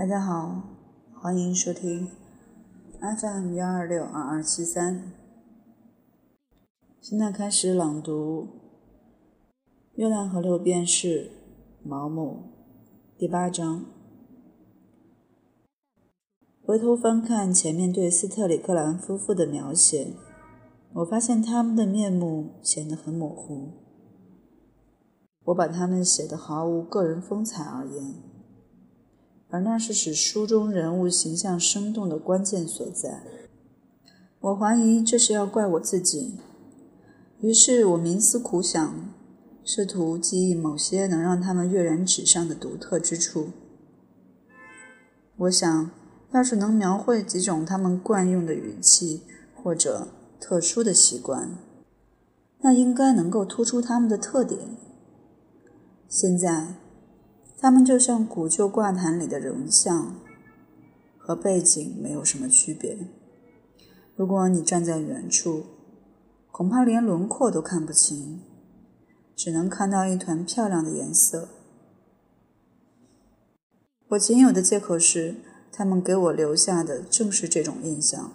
大家好，欢迎收听 FM 幺二六二二七三。现在开始朗读《月亮和六便士》毛姆第八章。回头翻看前面对斯特里克兰夫妇的描写，我发现他们的面目显得很模糊。我把他们写得毫无个人风采而言。而那是使书中人物形象生动的关键所在。我怀疑这是要怪我自己，于是我冥思苦想，试图记忆某些能让他们跃然纸上的独特之处。我想，要是能描绘几种他们惯用的语气或者特殊的习惯，那应该能够突出他们的特点。现在。他们就像古旧挂毯里的人像，和背景没有什么区别。如果你站在远处，恐怕连轮廓都看不清，只能看到一团漂亮的颜色。我仅有的借口是，他们给我留下的正是这种印象。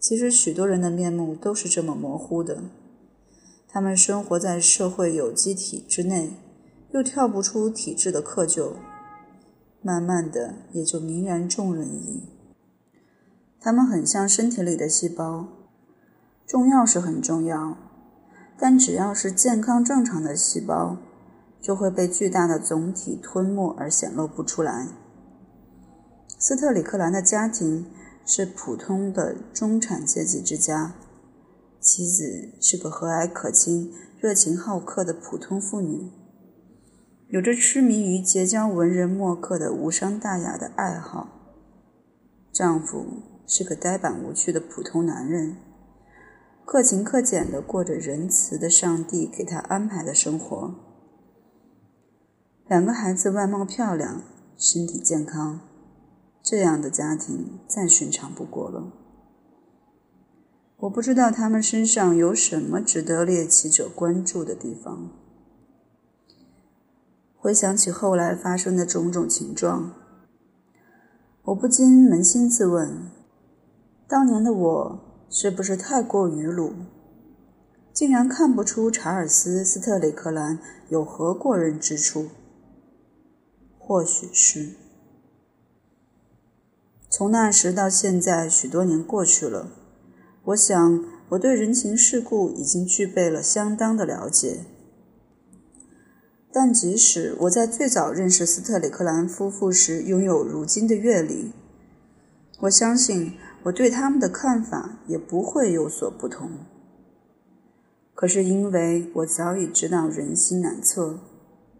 其实，许多人的面目都是这么模糊的。他们生活在社会有机体之内。又跳不出体制的窠臼，慢慢的也就泯然众人矣。他们很像身体里的细胞，重要是很重要，但只要是健康正常的细胞，就会被巨大的总体吞没而显露不出来。斯特里克兰的家庭是普通的中产阶级之家，妻子是个和蔼可亲、热情好客的普通妇女。有着痴迷于结交文人墨客的无伤大雅的爱好。丈夫是个呆板无趣的普通男人，克勤克俭的过着仁慈的上帝给他安排的生活。两个孩子外貌漂亮，身体健康，这样的家庭再寻常不过了。我不知道他们身上有什么值得猎奇者关注的地方。回想起后来发生的种种情状，我不禁扪心自问：当年的我是不是太过愚鲁，竟然看不出查尔斯·斯特里克兰有何过人之处？或许是。从那时到现在，许多年过去了，我想我对人情世故已经具备了相当的了解。但即使我在最早认识斯特里克兰夫妇时拥有如今的阅历，我相信我对他们的看法也不会有所不同。可是因为我早已知道人心难测，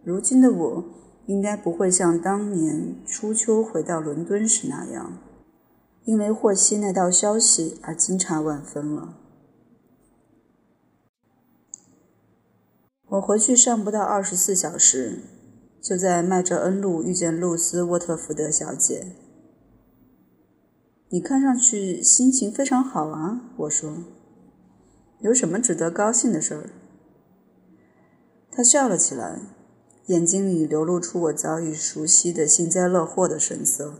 如今的我应该不会像当年初秋回到伦敦时那样，因为获悉那道消息而惊诧万分了。我回去上不到二十四小时，就在麦哲恩路遇见露丝·沃特福德小姐。你看上去心情非常好啊，我说。有什么值得高兴的事儿？她笑了起来，眼睛里流露出我早已熟悉的幸灾乐祸的神色。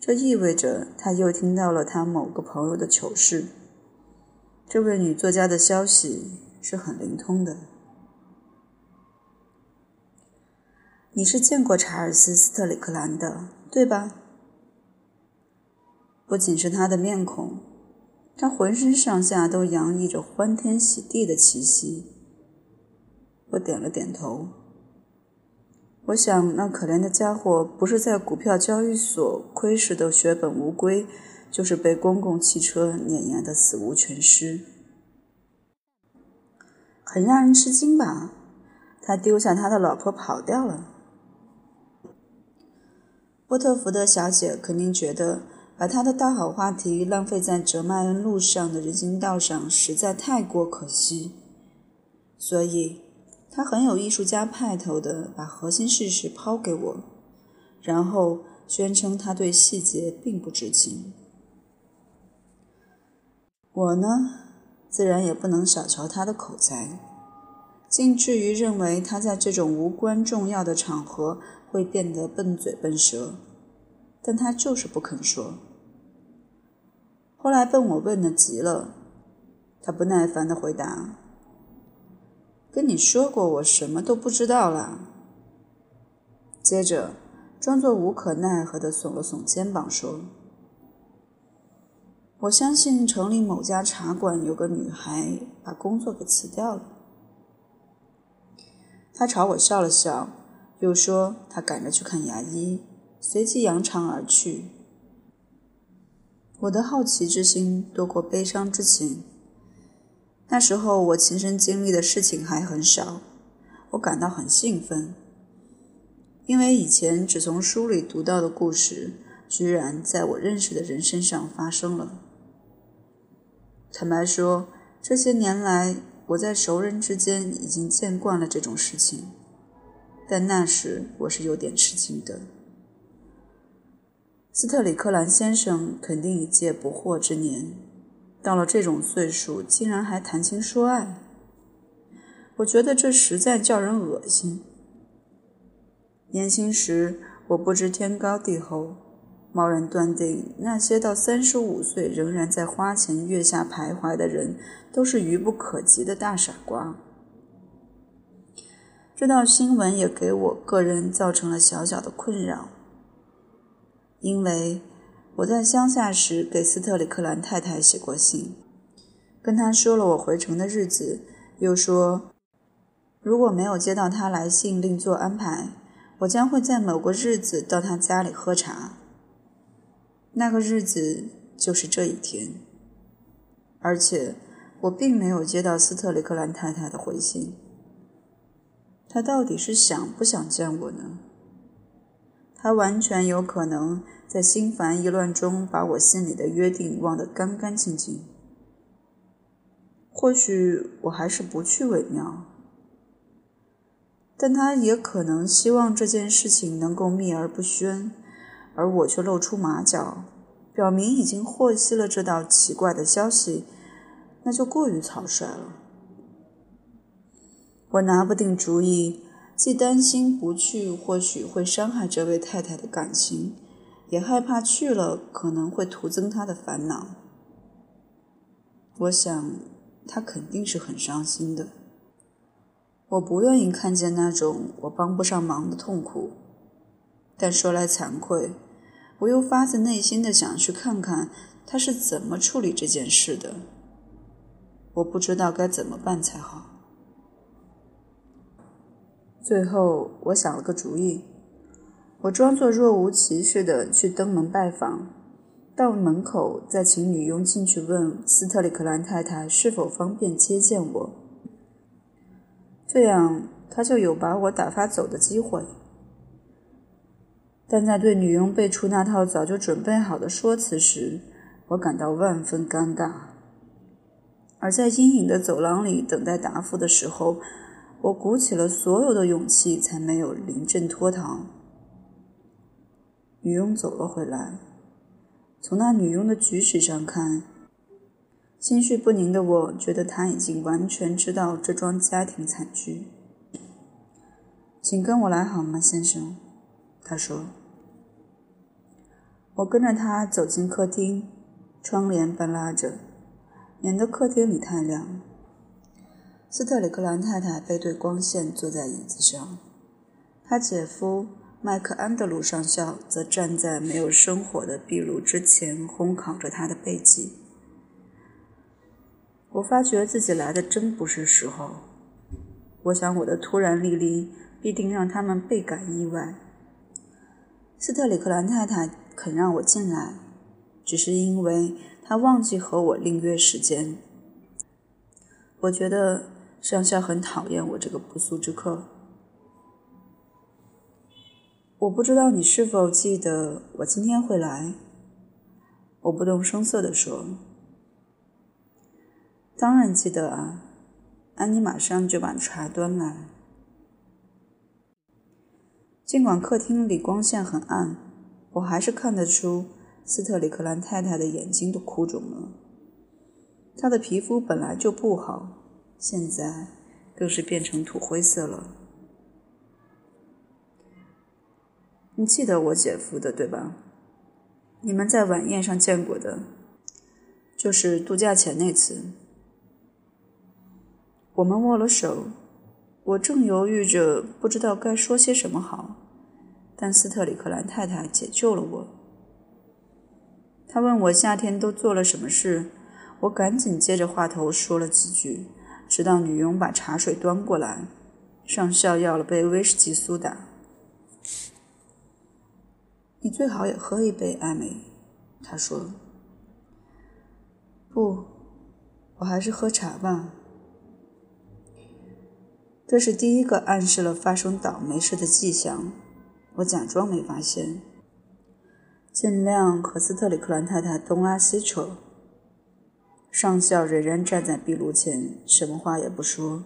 这意味着她又听到了她某个朋友的糗事。这位女作家的消息是很灵通的。你是见过查尔斯·斯特里克兰的，对吧？不仅是他的面孔，他浑身上下都洋溢着欢天喜地的气息。我点了点头。我想，那可怜的家伙不是在股票交易所亏蚀的血本无归，就是被公共汽车碾压的死无全尸。很让人吃惊吧？他丢下他的老婆跑掉了。波特福德小姐肯定觉得把她的大好话题浪费在哲麦恩路上的人行道上实在太过可惜，所以她很有艺术家派头的把核心事实抛给我，然后宣称她对细节并不知情。我呢，自然也不能小瞧她的口才，竟至于认为她在这种无关重要的场合。会变得笨嘴笨舌，但他就是不肯说。后来笨我问的急了，他不耐烦的回答：“跟你说过，我什么都不知道啦。”接着，装作无可奈何的耸了耸肩膀，说：“我相信城里某家茶馆有个女孩把工作给辞掉了。”他朝我笑了笑，又说他赶着去看牙医，随即扬长而去。我的好奇之心多过悲伤之情。那时候我亲身经历的事情还很少，我感到很兴奋。因为以前只从书里读到的故事，居然在我认识的人身上发生了。坦白说，这些年来我在熟人之间已经见惯了这种事情，但那时我是有点吃惊的。斯特里克兰先生肯定已届不惑之年，到了这种岁数，竟然还谈情说爱，我觉得这实在叫人恶心。年轻时，我不知天高地厚，贸然断定那些到三十五岁仍然在花前月下徘徊的人都是愚不可及的大傻瓜。这道新闻也给我个人造成了小小的困扰，因为我在乡下时给斯特里克兰太太写过信，跟她说了我回城的日子，又说如果没有接到她来信另做安排。我将会在某个日子到他家里喝茶。那个日子就是这一天，而且我并没有接到斯特里克兰太太的回信。他到底是想不想见我呢？他完全有可能在心烦意乱中把我心里的约定忘得干干净净。或许我还是不去为妙。但他也可能希望这件事情能够秘而不宣，而我却露出马脚，表明已经获悉了这道奇怪的消息，那就过于草率了。我拿不定主意，既担心不去或许会伤害这位太太的感情，也害怕去了可能会徒增她的烦恼。我想，她肯定是很伤心的。我不愿意看见那种我帮不上忙的痛苦，但说来惭愧，我又发自内心的想去看看他是怎么处理这件事的。我不知道该怎么办才好。最后，我想了个主意，我装作若无其事的去登门拜访，到门口再请女佣进去问斯特里克兰太太是否方便接见我。这样，他就有把我打发走的机会。但在对女佣背出那套早就准备好的说辞时，我感到万分尴尬。而在阴影的走廊里等待答复的时候，我鼓起了所有的勇气，才没有临阵脱逃。女佣走了回来，从那女佣的举止上看。心绪不宁的我，觉得他已经完全知道这桩家庭惨剧。请跟我来好吗，先生？他说。我跟着他走进客厅，窗帘半拉着，免得客厅里太亮。斯特里克兰太太背对光线坐在椅子上，他姐夫麦克安德鲁上校则站在没有生火的壁炉之前，烘烤着他的背脊。我发觉自己来的真不是时候。我想我的突然莅临必定让他们倍感意外。斯特里克兰太太肯让我进来，只是因为她忘记和我另约时间。我觉得上校很讨厌我这个不速之客。我不知道你是否记得我今天会来。我不动声色地说。当然记得啊，安妮马上就把茶端来。尽管客厅里光线很暗，我还是看得出斯特里克兰太太的眼睛都哭肿了。她的皮肤本来就不好，现在更是变成土灰色了。你记得我姐夫的对吧？你们在晚宴上见过的，就是度假前那次。我们握了手，我正犹豫着，不知道该说些什么好，但斯特里克兰太太解救了我。她问我夏天都做了什么事，我赶紧接着话头说了几句，直到女佣把茶水端过来，上校要了杯威士忌苏打。你最好也喝一杯，艾美，他说。不，我还是喝茶吧。这是第一个暗示了发生倒霉事的迹象。我假装没发现，尽量和斯特里克兰太太东拉西扯。上校仍然站在壁炉前，什么话也不说。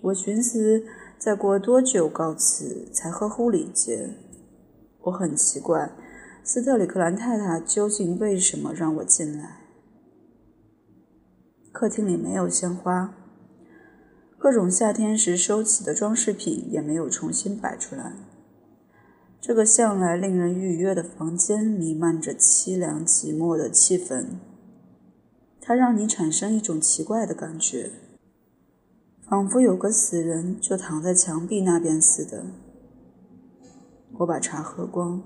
我寻思，再过多久告辞才合乎礼节？我很奇怪，斯特里克兰太太究竟为什么让我进来？客厅里没有鲜花。各种夏天时收起的装饰品也没有重新摆出来。这个向来令人愉悦的房间弥漫着凄凉寂寞的气氛，它让你产生一种奇怪的感觉，仿佛有个死人就躺在墙壁那边似的。我把茶喝光。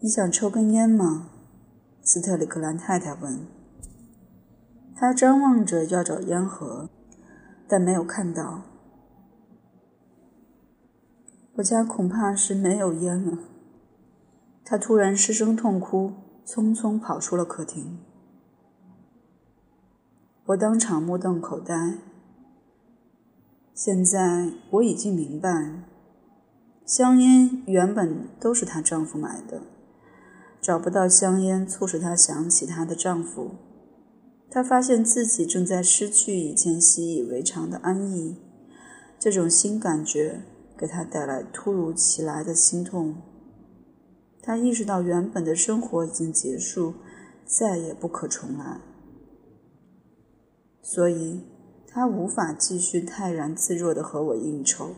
你想抽根烟吗？斯特里克兰太太问。他张望着要找烟盒，但没有看到。我家恐怕是没有烟了。他突然失声痛哭，匆匆跑出了客厅。我当场目瞪口呆。现在我已经明白，香烟原本都是她丈夫买的，找不到香烟，促使她想起她的丈夫。她发现自己正在失去以前习以为常的安逸，这种新感觉给她带来突如其来的心痛。他意识到原本的生活已经结束，再也不可重来，所以他无法继续泰然自若地和我应酬。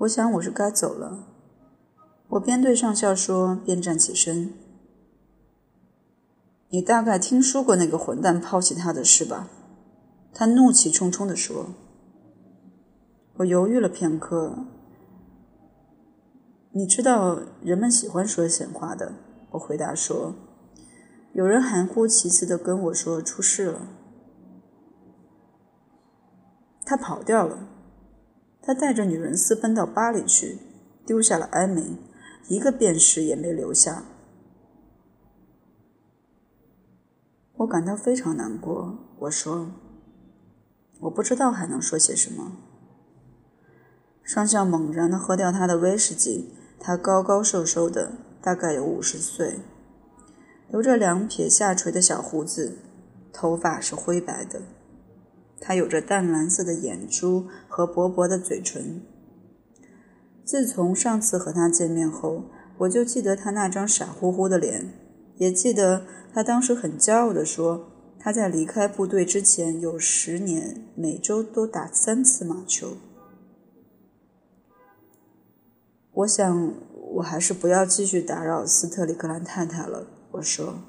我想我是该走了。我边对上校说，边站起身。你大概听说过那个混蛋抛弃他的事吧？他怒气冲冲地说。我犹豫了片刻。你知道人们喜欢说闲话的，我回答说。有人含糊其辞的跟我说出事了。他跑掉了。他带着女人私奔到巴黎去，丢下了艾美，一个便士也没留下。我感到非常难过。我说：“我不知道还能说些什么。”上校猛然的喝掉他的威士忌。他高高瘦瘦的，大概有五十岁，留着两撇下垂的小胡子，头发是灰白的。他有着淡蓝色的眼珠和薄薄的嘴唇。自从上次和他见面后，我就记得他那张傻乎乎的脸，也记得。他当时很骄傲地说：“他在离开部队之前有十年，每周都打三次马球。”我想，我还是不要继续打扰斯特里克兰太太了。我说：“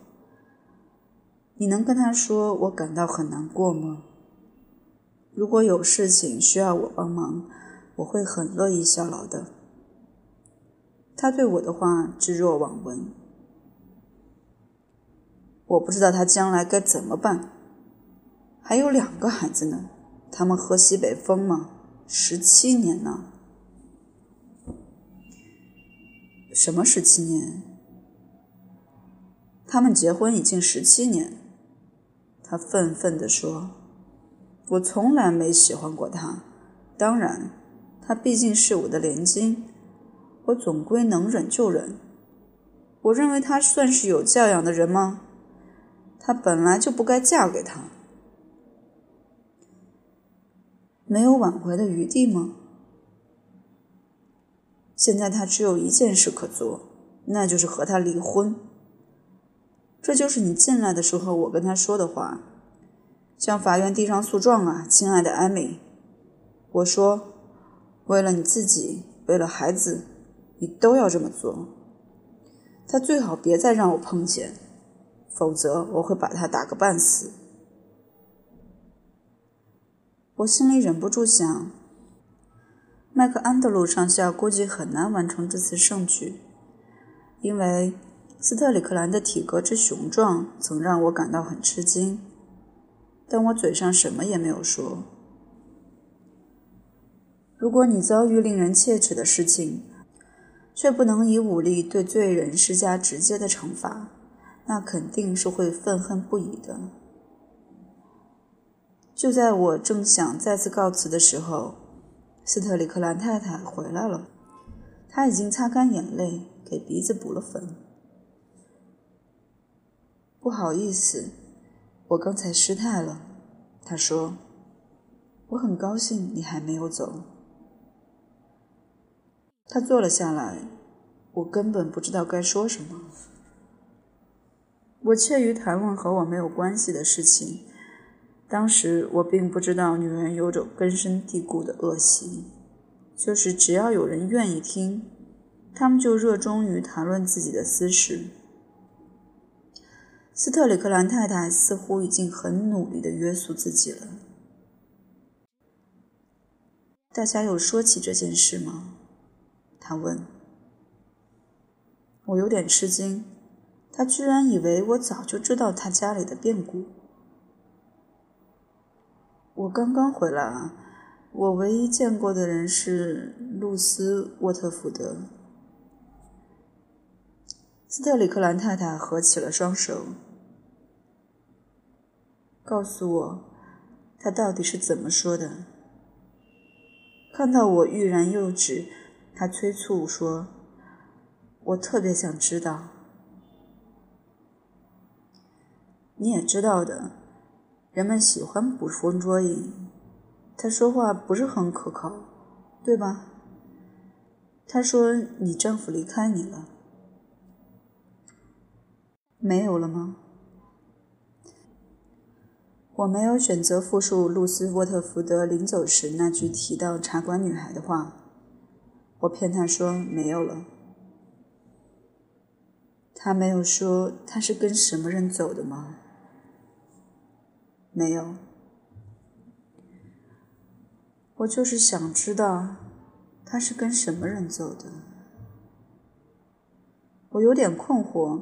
你能跟他说我感到很难过吗？如果有事情需要我帮忙，我会很乐意效劳的。”他对我的话置若罔闻。我不知道他将来该怎么办。还有两个孩子呢，他们喝西北风吗？十七年呢？什么十七年？他们结婚已经十七年。他愤愤地说：“我从来没喜欢过他。当然，他毕竟是我的连襟，我总归能忍就忍。我认为他算是有教养的人吗？”她本来就不该嫁给他，没有挽回的余地吗？现在他只有一件事可做，那就是和他离婚。这就是你进来的时候我跟他说的话：向法院递上诉状啊，亲爱的艾米。我说：“为了你自己，为了孩子，你都要这么做。他最好别再让我碰见，否则我会把他打个半死。”我心里忍不住想，麦克安德鲁上校估计很难完成这次盛举，因为斯特里克兰的体格之雄壮曾让我感到很吃惊，但我嘴上什么也没有说。如果你遭遇令人切齿的事情，却不能以武力对罪人施加直接的惩罚，那肯定是会愤恨不已的。就在我正想再次告辞的时候，斯特里克兰太太回来了。她已经擦干眼泪，给鼻子补了粉。不好意思，我刚才失态了。她说：“我很高兴你还没有走。”他坐了下来，我根本不知道该说什么。我怯于谈论和我没有关系的事情。当时我并不知道女人有种根深蒂固的恶习，就是只要有人愿意听，他们就热衷于谈论自己的私事。斯特里克兰太太似乎已经很努力地约束自己了。大家有说起这件事吗？他问。我有点吃惊，他居然以为我早就知道他家里的变故。我刚刚回来啊，我唯一见过的人是露丝·沃特福德。斯特里克兰太太合起了双手，告诉我，他到底是怎么说的。看到我欲言又止。他催促说：“我特别想知道，你也知道的，人们喜欢捕风捉影。他说话不是很可靠，对吧？他说你丈夫离开你了，没有了吗？我没有选择复述露丝·沃特福德临走时那句提到茶馆女孩的话。”我骗他说没有了。他没有说他是跟什么人走的吗？没有。我就是想知道他是跟什么人走的。我有点困惑，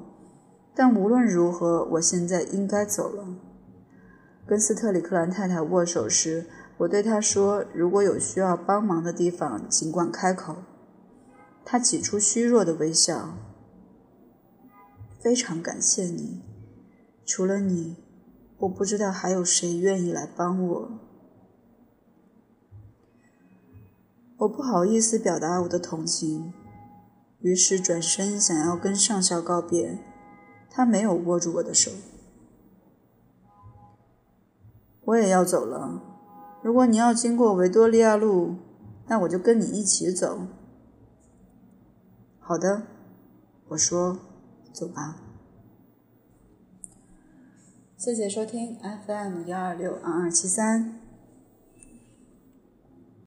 但无论如何，我现在应该走了。跟斯特里克兰太太握手时。我对她说：“如果有需要帮忙的地方，尽管开口。”他挤出虚弱的微笑。非常感谢你，除了你，我不知道还有谁愿意来帮我。我不好意思表达我的同情，于是转身想要跟上校告别。他没有握住我的手。我也要走了。如果你要经过维多利亚路，那我就跟你一起走。好的，我说，走吧。谢谢收听 FM 幺二六二二七三。